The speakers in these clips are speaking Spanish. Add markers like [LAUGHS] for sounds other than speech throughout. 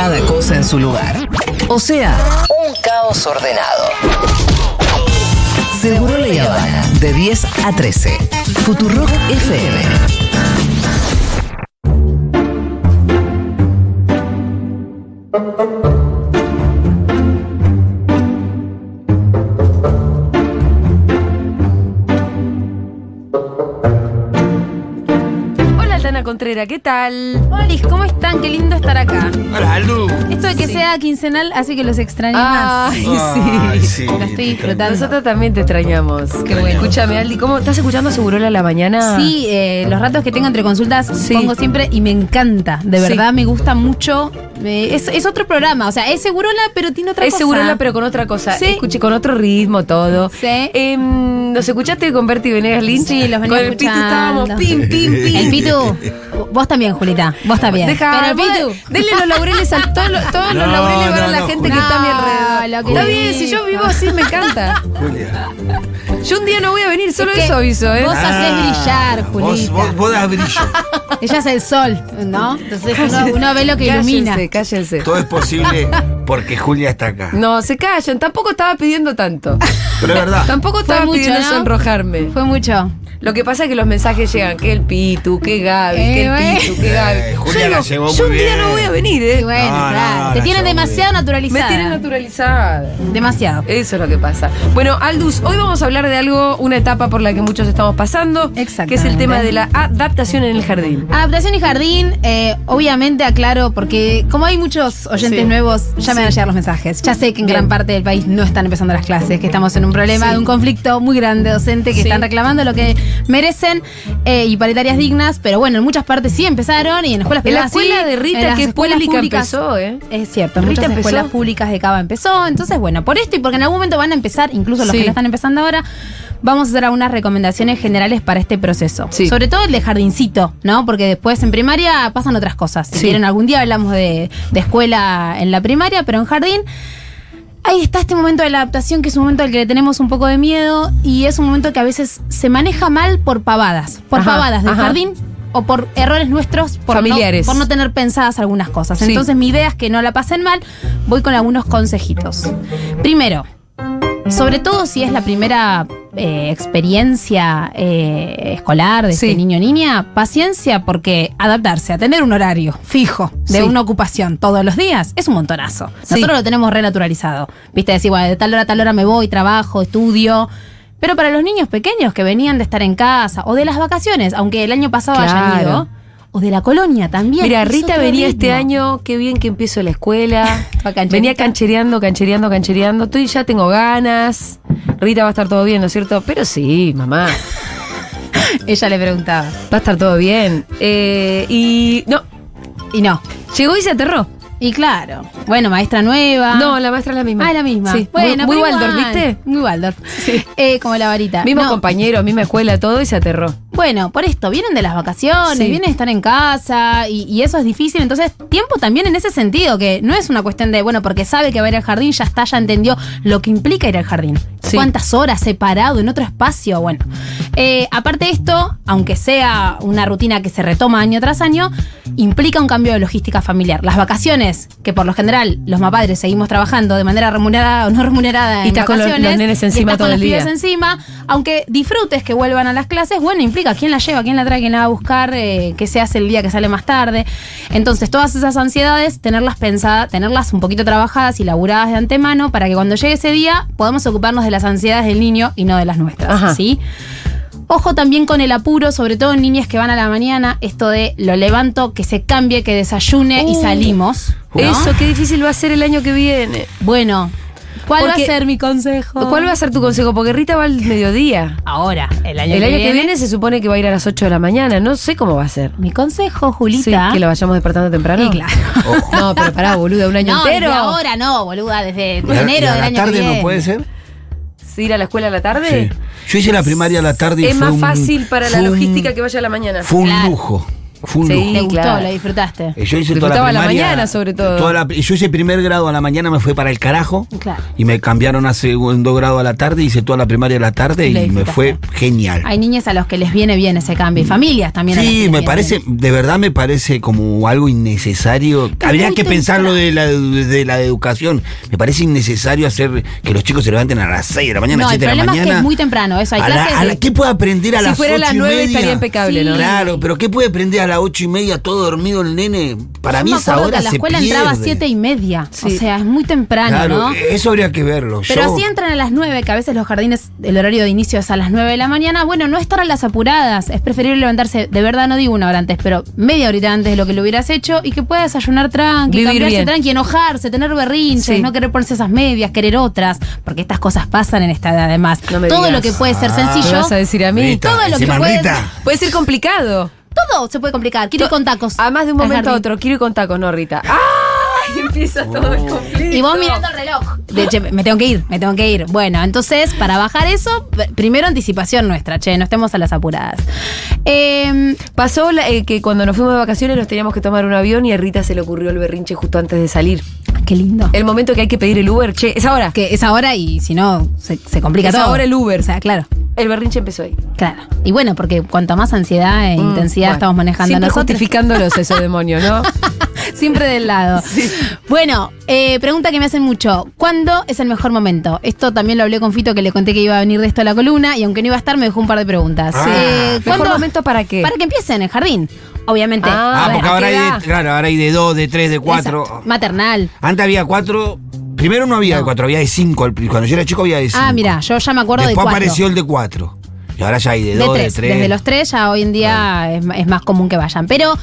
cada cosa en su lugar. O sea, un caos ordenado. Seguro la Habana, de 10 a 13. Futurock FM. Hola, Tana Contrera, ¿qué tal? Hola, ¿cómo están? Qué lindo estar acá. Hola, Aldu. Esto de que sea quincenal hace que los extrañe más. Ay, Ay, sí. sí, Lo estoy disfrutando. Nosotros también te extrañamos. Qué bueno. Escúchame, Aldi, ¿cómo estás escuchando Segurola a la mañana? Sí, eh, los ratos que tengo entre consultas Sí. pongo siempre y me encanta. De Sí. verdad me gusta mucho. Eh, es, es otro programa, o sea, es Segurola, pero tiene otra Es cosa. Segurola, pero con otra cosa. Sí. Escuché con otro ritmo, todo. Sí. Em, ¿Nos escuchaste con Berti Venegas Lynch? Sí, los venía Con el Pitu escuchando. estábamos pim, pim, pim. El Pitu, vos también, Julita. Vos también. Deja, pero el Pitu. Denle los laureles a todos los, todos los No, laureles van a no, la no, gente que está a mi No, alrededor. Está bien, si yo vivo así me encanta. Julia. Yo un día no voy a venir, solo Es eso aviso, ¿eh? vos hacés brillar, Vos, Julita. vos, vos das brillo. [LAUGHS] Ella es el sol, ¿no? Entonces uno, uno ve lo que cállense, ilumina. Cállense. Todo es posible porque Julia está acá. No, se callan. Tampoco estaba pidiendo tanto. Pero es verdad. Tampoco estaba mucho, pidiendo ¿no? sonrojarme. Fue mucho. Lo que pasa es que los mensajes llegan, que el Pitu, que Gaby, Eh, que el bueno. Pitu, que Gaby. Eh, Julia yo la llevó yo muy un día bien. no voy a venir, Y ¿eh? bueno, No, no, claro. no, Te tienen demasiado Me naturalizada. tienen naturalizada. Demasiado. Eso es lo que pasa. Bueno, Aldus, hoy vamos a hablar de algo, una etapa por la que muchos estamos pasando, que es el tema de la adaptación en el jardín. Adaptación y jardín, eh, obviamente aclaro, porque como hay muchos oyentes Sí. nuevos, ya me van a llegar los mensajes. Ya sé que en Bien. gran parte del país no están empezando las clases, que estamos en un problema Sí. de un conflicto muy grande docente, que Sí. están reclamando lo que merecen eh, y paritarias dignas, pero bueno, en muchas partes sí empezaron y en escuelas En la privadas sí, escuela de Rita, que es pública, públicas- empezó, ¿eh? Es cierto, en Rita muchas empezó. escuelas públicas de Cava empezó. Entonces, bueno, por esto y porque en algún momento van a empezar, incluso los Sí. que no están empezando ahora, vamos a hacer algunas recomendaciones generales para este proceso. Sí. Sobre todo el de jardincito, ¿no? Porque después en primaria pasan otras cosas. Si quieren, algún día hablamos de, de escuela en la primaria, pero en jardín. Ahí está este momento de la adaptación, que es un momento al que le tenemos un poco de miedo y es un momento que a veces se maneja mal por pavadas. Por Ajá, pavadas del ajá. jardín o por errores nuestros, por no- Familiares. por no tener pensadas algunas cosas. Sí. Entonces, mi idea es que no la pasen mal. Voy con algunos consejitos. Primero, sobre todo si es la primera eh, experiencia eh, escolar de Sí. este niño o niña, paciencia porque adaptarse a tener un horario fijo de Sí. una ocupación todos los días es un montonazo. Sí. Nosotros lo tenemos renaturalizado. Viste, decir, bueno, de tal hora a tal hora me voy, trabajo, estudio. Pero para los niños pequeños que venían de estar en casa o de las vacaciones, aunque el año pasado hayan Claro. ido, o de la colonia también. Mira, Rita venía este año, qué bien que empiezo la escuela. [LAUGHS] Venía canchereando, canchereando, canchereando. Estoy ya tengo ganas. Rita va a estar todo bien, ¿no es cierto? Pero sí, mamá, [LAUGHS] Ella le preguntaba. va a estar todo bien. Eh, y no, Y no. llegó y se aterró. Y claro. Bueno, maestra nueva. No, la maestra es la misma. Ah, la misma. Sí, Bueno, muy, muy Waldorf. ¿viste? Muy Waldorf. Eh, como la varita. Mismo No, compañero, misma escuela, todo y se aterró. Bueno, por esto, vienen de las vacaciones, Sí. vienen de estar en casa y, y eso es difícil. Entonces, tiempo también en ese sentido, que no es una cuestión de, bueno, porque sabe que va a ir al jardín, ya está, ya entendió lo que implica ir al jardín. Sí. ¿Cuántas horas separado en otro espacio? Bueno, eh, aparte de esto, aunque sea una rutina que se retoma año tras año, implica un cambio de logística familiar. Las vacaciones, que por lo general los mapadres seguimos trabajando de manera remunerada o no remunerada Y en estás con los- vacaciones, los nenes y encima estás todo con el los día. encima, aunque disfrutes que vuelvan a las clases, bueno, implica quién la lleva, quién la trae, quién la va a buscar, eh, qué se hace el día que sale más tarde. Entonces, todas esas ansiedades, tenerlas pensadas, tenerlas un poquito trabajadas y laburadas de antemano para que cuando llegue ese día podamos ocuparnos de las ansiedades del niño y no de las nuestras. Ajá. ¿sí? Ojo también con el apuro, sobre todo en niñas que van a la mañana, esto de lo levanto, que se cambie, que desayune y salimos. ¿no? Eso, qué difícil va a ser el año que viene. Bueno, ¿cuál Porque- va a ser mi consejo? ¿Cuál va a ser tu consejo? Porque Rita va al mediodía. Ahora, el año, El año que viene se supone que va a ir a las 8 de la mañana. No sé cómo va a ser. Mi consejo, Sí, Julita. que lo vayamos despertando temprano. Sí, claro. No, pero pará, boluda, un año no, entero. desde ahora no, boluda, desde ¿Y a- enero del la año tarde que viene. no puede ser? ¿Sí, ¿Ir a la escuela a la tarde? Sí. Yo hice la primaria a la tarde y Es fue más un- fácil para la un- logística que vaya a la mañana. Fue un Claro. lujo. Fue un Sí. lujo. ¿Te gustó? claro. ¿Lo disfrutaste? Eh, Yo hice toda la la primaria. mañana, sobre todo. toda la- yo hice primer grado a la mañana, me fui para el carajo. Claro. Y me cambiaron a segundo grado a la tarde, hice toda la primaria a la tarde Y y, la me fue genial. Hay niñas a los que les viene bien ese cambio y familias también. a las que Sí, les me parece, bien. de verdad me parece como algo innecesario. Habría que pensar lo temprano. de la, de la educación. Me parece innecesario hacer que los chicos se levanten a las 6 de la mañana, No, el 7 de la problema es mañana. que es muy temprano, eso, hay A la- clases a la- de- ¿Qué puede aprender a Si las fuera a las ocho y 9 media? estaría impecable, ¿no? Claro, pero ¿qué puede aprender a las ocho y media todo dormido el nene? Para Yo mí me esa hora que a la se escuela pierde. entraba a siete y media. O sea, es muy temprano, Claro, ¿no? eso habría que verlo. Pero Yo- si entran a las 9, que a veces los jardines, el horario de inicio es a las 9 de la mañana, bueno, no estar a las apuradas. Es preferible levantarse, de verdad no digo una hora antes, pero media horita antes de lo que lo hubieras hecho y que pueda desayunar tranqui, Vivir cambiarse bien. tranqui, enojarse, tener berrinches, Sí. no querer ponerse esas medias, querer otras, porque estas cosas pasan en esta edad además. No me Todo digas. lo que puede ser Ah. ¿Qué sencillo, vas a decir a mí? Rita, todo lo que puede-. Puede ser complicado. Todo se puede complicar. Quiero ir con tacos. A más de un momento a otro. Quiero ir con tacos, no, Rita. ¡Ay! [LAUGHS] Empieza todo el conflicto. Y vos mirando el reloj. De, che, me tengo que ir, me tengo que ir. Bueno, entonces, para bajar eso, primero anticipación nuestra, che, no estemos a las apuradas. Eh, Pasó la- eh, que cuando nos fuimos de vacaciones nos teníamos que tomar un avión y a Rita se le ocurrió el berrinche justo antes de salir. Qué lindo. El momento que hay que pedir el Uber, che, es ahora. que es ahora y si no, se, se complica Es todo. ahora el Uber. O sea, claro, El berrinche empezó ahí. claro. Y bueno, porque cuanto más ansiedad e Mm, intensidad bueno. estamos manejando Siempre nosotros. justificándolos esos [LAUGHS] demonios, ¿no? [LAUGHS] Siempre del lado. [LAUGHS] Bueno, eh, pregunta que me hacen mucho. ¿Cuándo es el mejor momento? Esto también lo hablé con Fito, que le conté que iba a venir de esto a la columna, y aunque no iba a estar, me dejó un par de preguntas. Ah. Eh, ¿Mejor momento para qué? Para que empiecen el jardín. Obviamente. Ah, Ah, porque ¿a ahora hay, de, claro, ahora hay de dos, de tres, de cuatro. Exacto. Maternal. Antes había cuatro. Primero no había de cuatro, había de cinco. Cuando yo era chico había de cinco. Ah, mira, yo ya me acuerdo Después de cuatro. apareció el de cuatro. Y ahora ya hay de, de dos, tres. de tres. Desde los tres ya hoy en día es, es más común que vayan. Pero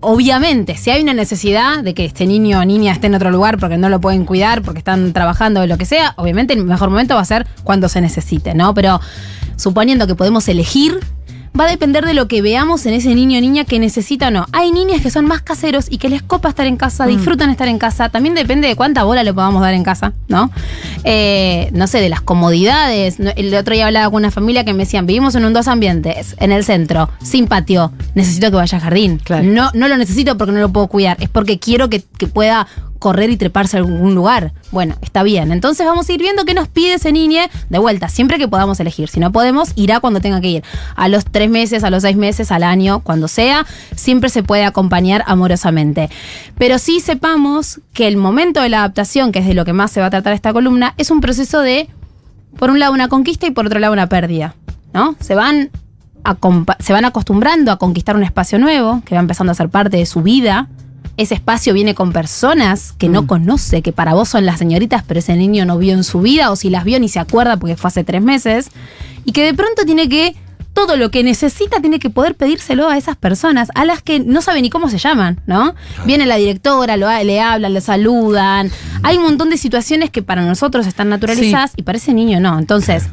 obviamente, si hay una necesidad de que este niño o niña esté en otro lugar porque no lo pueden cuidar, porque están trabajando o lo que sea, obviamente el mejor momento va a ser cuando se necesite, ¿no? Pero suponiendo que podemos elegir. Va a depender de lo que veamos en ese niño o niña que necesita o no. Hay niñas que son más caseros y que les copa estar en casa, disfrutan estar en casa. También depende de cuánta bola le podamos dar en casa, ¿no? Eh, no sé, de las comodidades. El otro día hablaba con una familia que me decían, vivimos en un dos ambientes, en el centro, sin patio. Necesito que vaya al jardín. Claro. No, no lo necesito porque no lo puedo cuidar, es porque quiero que, que pueda correr y treparse a algún lugar. Bueno, está bien. Entonces vamos a ir viendo qué nos pide ese niño de vuelta, siempre que podamos elegir. Si no podemos, irá cuando tenga que ir. A los tres meses, a los seis meses, al año, cuando sea, siempre se puede acompañar amorosamente. Pero sí sepamos que el momento de la adaptación, que es de lo que más se va a tratar esta columna, es un proceso de, por un lado, una conquista y por otro lado, una pérdida. ¿No? Se van se van acostumbrando a conquistar un espacio nuevo, que va empezando a ser parte de su vida. Ese espacio viene con personas que no conoce, que para vos son las señoritas, pero ese niño no vio en su vida, o si las vio ni se acuerda porque fue hace tres meses, y que de pronto tiene que, todo lo que necesita tiene que poder pedírselo a esas personas, a las que no sabe ni cómo se llaman, ¿no? Viene la directora, lo, le hablan, le saludan. Hay un montón de situaciones que para nosotros están naturalizadas y para ese niño no. Entonces,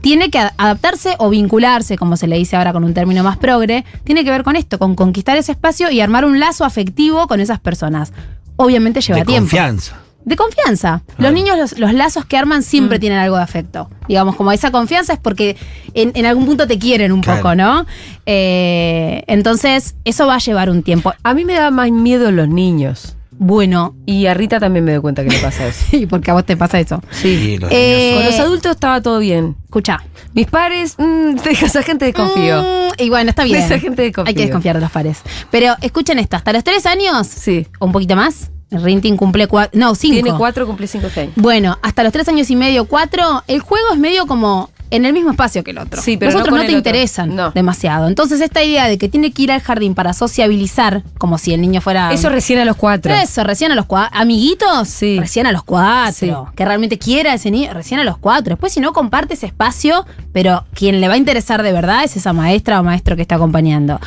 tiene que adaptarse o vincularse, como se le dice ahora con un término más progre, tiene que ver con esto, con conquistar ese espacio y armar un lazo afectivo con esas personas. Obviamente lleva de tiempo. confianza. De confianza. Los niños, los, los lazos que arman siempre tienen algo de afecto. Digamos, como esa confianza es porque en, en algún punto te quieren un Claro. poco, ¿no? Eh, entonces, eso va a llevar un tiempo. A mí me da más miedo los niños. Bueno, Y a Rita también me doy cuenta que le pasa eso. [LAUGHS] sí, porque a vos te pasa eso. Sí, los Eh, Con los adultos estaba todo bien. Escucha. Mis pares, mm, de esa gente desconfío. Mm, y bueno, está bien. De esa gente desconfío. Hay que desconfiar de los pares. Pero escuchen esto, hasta los tres años, Sí. o un poquito más, Rintin cumple cuatro, no, cinco. Tiene cuatro, cumple cinco años. Bueno, hasta los tres años y medio, cuatro, el juego es medio como en el mismo espacio que el otro. Sí, pero Los no otros no, te interesan No. demasiado. Entonces, esta idea de que tiene que ir al jardín para sociabilizar, como si el niño fuera. Eso recién a los cuatro. Eso, recién a los cuatro. Amiguitos, Sí. recién a los cuatro. Sí. Que realmente quiera ese niño, recién a los cuatro. Después, si no, comparte ese espacio, pero quien le va a interesar de verdad es esa maestra o maestro que está acompañando.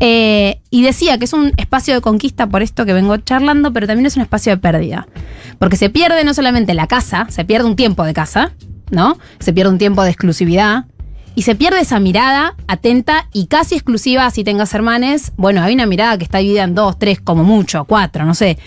Eh, y decía que es un espacio de conquista por esto que vengo charlando, pero también es un espacio de pérdida. Porque se pierde no solamente la casa, se pierde un tiempo de casa, ¿no? Se pierde un tiempo de exclusividad. Y se pierde esa mirada atenta y casi exclusiva si tengas hermanes. Bueno, hay una mirada que está dividida en dos, tres, como mucho, cuatro, no sé.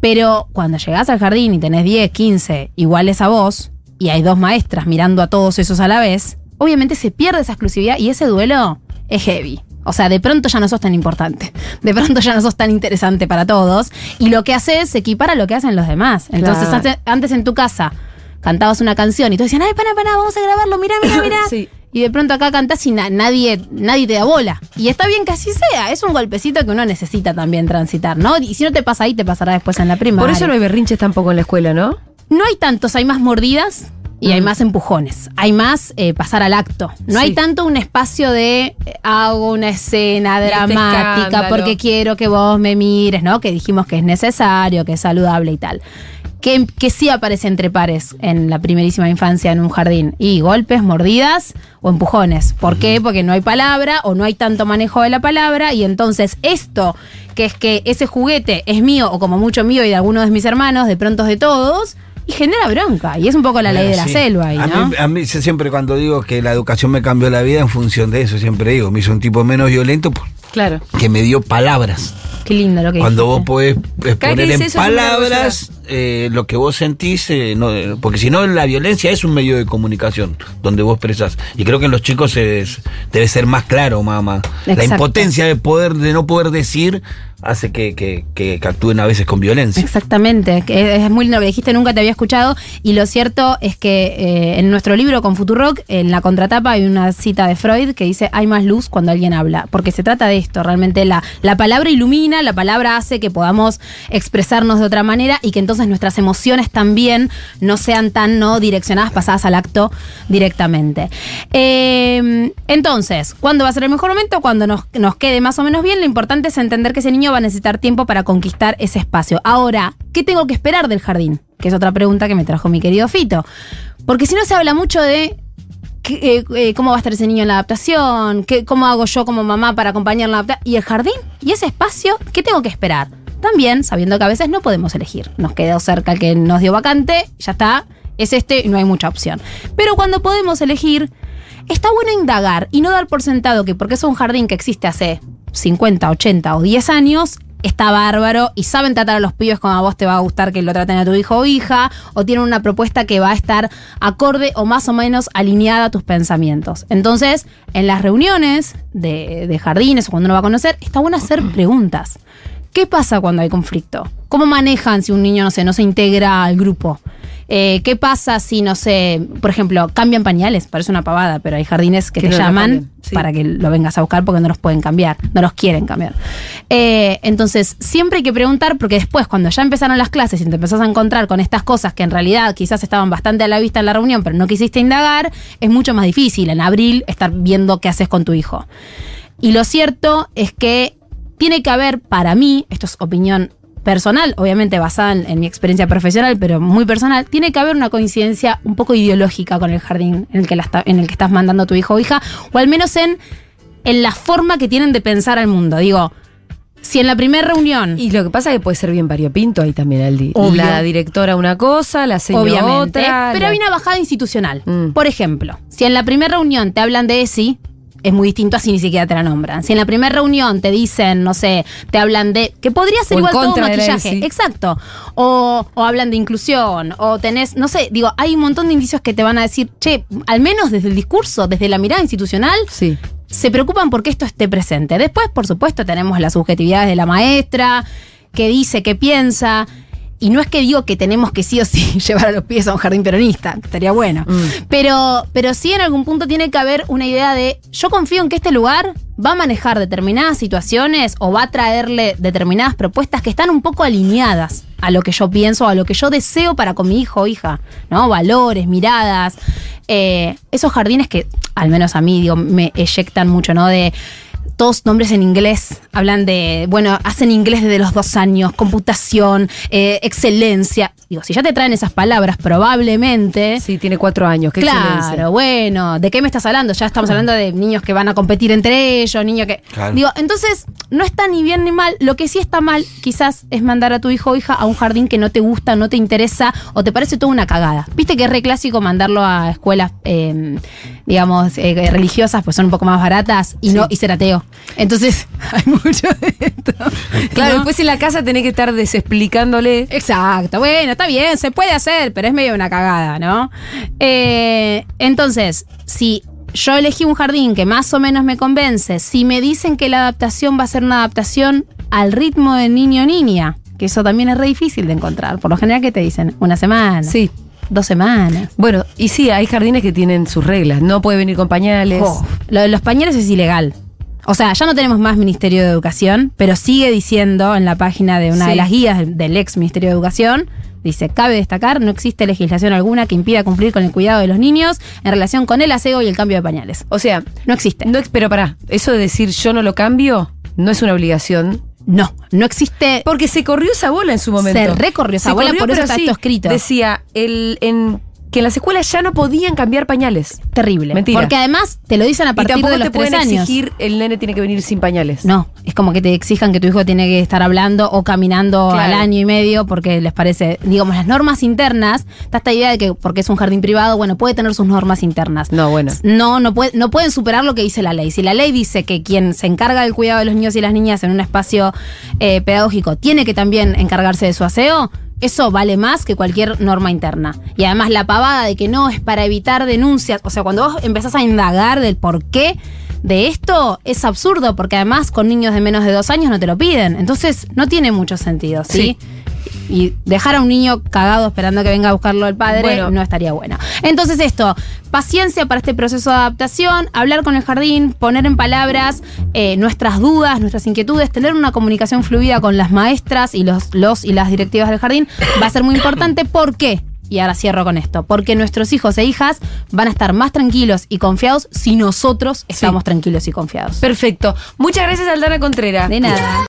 Pero cuando llegás al jardín y tenés 10, 15 iguales a vos, y hay dos maestras mirando a todos esos a la vez, obviamente se pierde esa exclusividad y ese duelo es heavy. O sea, de pronto ya no sos tan importante. De pronto ya no sos tan interesante para todos. Y lo que haces se equipara a lo que hacen los demás. Entonces, Claro. antes, antes en tu casa cantabas una canción y todos decían, ay, para, para, vamos a grabarlo, mira, mira, mira. [LAUGHS] Sí. Y de pronto acá cantás y na- nadie, nadie te da bola. Y está bien que así sea. Es un golpecito que uno necesita también transitar, ¿no? Y si no te pasa ahí, te pasará después en la primaria. Por eso no hay berrinches tampoco en la escuela, ¿no? No hay tantos, hay más mordidas y hay más empujones. Hay más eh, pasar al acto. No Sí. hay tanto un espacio de eh, hago una escena este dramática porque quiero que vos me mires, ¿no? Que dijimos que es necesario, que es saludable y tal. Que, que sí aparece entre pares en la primerísima infancia en un jardín. Y golpes, mordidas o empujones. ¿Por qué? Porque no hay palabra o no hay tanto manejo de la palabra. Y entonces esto, que es que ese juguete es mío o como mucho mío y de algunos de mis hermanos, de pronto es de todos, y genera bronca. Y es un poco la ley de la selva ahí, a, ¿no? mí, a mí siempre cuando digo que la educación me cambió la vida en función de eso, siempre digo, me hizo un tipo menos violento Claro. porque me dio palabras. Qué lindo lo que Cuando vos podés que exponer en eso palabras eh, lo que vos sentís, eh, no, eh, porque si no la violencia es un medio de comunicación donde vos expresás. Y creo que en los chicos es- debe ser más claro, mamá. La impotencia de poder, de no poder decir, hace que, que- que- actúen a veces con violencia. Exactamente, es muy lindo que dijiste, nunca te había escuchado y lo cierto es que eh, en nuestro libro con Futurock, en la contratapa hay una cita de Freud que dice hay más luz cuando alguien habla, porque se trata de esto, realmente la, la palabra ilumina, la palabra hace que podamos expresarnos de otra manera y que entonces nuestras emociones también no sean tan no direccionadas, pasadas al acto directamente. Eh, entonces, ¿cuándo va a ser el mejor momento? Cuando nos, nos quede más o menos bien, lo importante es entender que ese niño va a necesitar tiempo para conquistar ese espacio. Ahora, ¿qué tengo que esperar del jardín? Que es otra pregunta que me trajo mi querido Fito. Porque si no se habla mucho de eh, eh, cómo va a estar ese niño en la adaptación, qué, cómo hago yo como mamá para acompañarlo en la adaptación. ¿Y el jardín? ¿Y ese espacio? ¿Qué tengo que esperar? También sabiendo que a veces no podemos elegir. Nos quedó cerca el que nos dio vacante, ya está, es este y no hay mucha opción. Pero cuando podemos elegir, está bueno indagar y no dar por sentado que porque es un jardín que existe hace 50, 80 o 10 años, está bárbaro y saben tratar a los pibes como a vos te va a gustar que lo traten a tu hijo o hija, o tienen una propuesta que va a estar acorde o más o menos alineada a tus pensamientos. Entonces, en las reuniones de, de jardines o cuando uno va a conocer, está bueno hacer [CLEARS THROAT] preguntas. ¿Qué pasa cuando hay conflicto? ¿Cómo manejan si un niño, no sé, no se integra al grupo? Eh, ¿Qué pasa si, no sé, por ejemplo, cambian pañales? Parece una pavada, pero hay jardines que, Que te llaman sí. para que lo vengas a buscar porque no los pueden cambiar, no los quieren cambiar. Eh, entonces, siempre hay que preguntar porque después, cuando ya empezaron las clases y te empezás a encontrar con estas cosas que en realidad quizás estaban bastante a la vista en la reunión, pero no quisiste indagar, es mucho más difícil en abril estar viendo qué haces con tu hijo. Y lo cierto es que tiene que haber, para mí, esto es opinión personal, obviamente basada en, en mi experiencia profesional, pero muy personal, tiene que haber una coincidencia un poco ideológica con el jardín en el que, la está- en el que estás mandando a tu hijo o hija, o al menos en, en la forma que tienen de pensar al mundo. Digo, si en la primera reunión... Y lo que pasa es que puede ser bien variopinto ahí también el di- Obvio. La directora una cosa, la señora otra. pero la- hay una bajada institucional. Mm. Por ejemplo, si en la primera reunión te hablan de ESI, es muy distinto a si ni siquiera te la nombran. Si en la primera reunión te dicen, no sé, te hablan de. que podría ser O igual todo maquillaje. Exacto. O, o hablan de inclusión. O tenés, no sé, digo, hay un montón de indicios que te van a decir, che, al menos desde el discurso, desde la mirada institucional, Sí. se preocupan porque esto esté presente. Después, por supuesto, tenemos las subjetividades de la maestra, que dice, que piensa. Y no es que digo que tenemos que sí o sí [LAUGHS] llevar a los pies a un jardín peronista, estaría bueno. Pero, pero sí en algún punto tiene que haber una idea de, yo confío en que este lugar va a manejar determinadas situaciones o va a traerle determinadas propuestas que están un poco alineadas a lo que yo pienso, a lo que yo deseo para con mi hijo o hija, ¿no? Valores, miradas. eh, esos jardines que, al menos a mí, digo, me eyectan mucho, ¿no? De todos nombres en inglés, hablan de, bueno, hacen inglés desde los dos años, computación, eh, excelencia. Digo, si ya te traen esas palabras, probablemente. Sí, tiene cuatro años. Qué Claro, excelencia. bueno, ¿de qué me estás hablando? Ya estamos hablando de niños que van a competir entre ellos, niños que... Claro. Digo, entonces, no está ni bien ni mal. Lo que sí está mal, quizás, es mandar a tu hijo o hija a un jardín que no te gusta, no te interesa o te parece toda una cagada. Viste que es re clásico mandarlo a escuelas, eh, digamos, eh, religiosas, pues son un poco más baratas y no y ser Entonces, [LAUGHS] hay mucho de esto. [LAUGHS] Claro, ¿no? después en la casa tenés que estar desexplicándole. Exacto, bueno, está bien, se puede hacer, pero es medio una cagada, ¿no? Eh, entonces, si yo elegí un jardín que más o menos me convence. Si me dicen que la adaptación va a ser una adaptación al ritmo de niño o niña, que eso también es re difícil de encontrar. Por lo general, ¿qué te dicen? Una semana. Sí. Dos semanas. Bueno, y sí, hay jardines que tienen sus reglas. No puede venir con pañales. Oh, lo de los pañales es ilegal. O sea, ya no tenemos más Ministerio de Educación, pero sigue diciendo en la página de una Sí. de las guías del, ex Ministerio de Educación, dice, cabe destacar, no existe legislación alguna que impida cumplir con el cuidado de los niños en relación con el aseo y el cambio de pañales. O sea, No existe. no, pero pará, eso de decir yo no lo cambio no es una obligación. No, no existe. Porque se corrió esa bola en su momento. Se recorrió esa bola, por eso está esto escrito. Decía el, en, que en las escuelas ya no podían cambiar pañales. Terrible. Mentira. Porque además te lo dicen a partir de los te pueden tres años. exigir el nene tiene que venir sin pañales. No, es como que te exijan que tu hijo tiene que estar hablando o caminando Claro. al año y medio porque les parece, digamos, las normas internas, está esta idea de que porque es un jardín privado, bueno, puede tener sus normas internas. No, bueno. No, no, puede, no pueden superar lo que dice la ley. Si la ley dice que quien se encarga del cuidado de los niños y las niñas en un espacio eh, pedagógico tiene que también encargarse de su aseo, eso vale más que cualquier norma interna. Y además la pavada de que no es para evitar denuncias, o sea, cuando vos empezás a indagar del por qué de esto, es absurdo, porque además con niños de menos de dos años no te lo piden. Entonces no tiene mucho sentido, ¿sí? Y dejar a un niño cagado esperando que venga a buscarlo el padre Bueno. no estaría bueno. Entonces esto, paciencia para este proceso de adaptación, hablar con el jardín, poner en palabras eh, nuestras dudas, nuestras inquietudes, tener una comunicación fluida con las maestras y los, los y las directivas del jardín va a ser muy importante. ¿Por qué? Y ahora cierro con esto, porque nuestros hijos e hijas van a estar más tranquilos y confiados si nosotros estamos tranquilos y confiados. Perfecto. Muchas gracias, Aldana Contreras. De nada.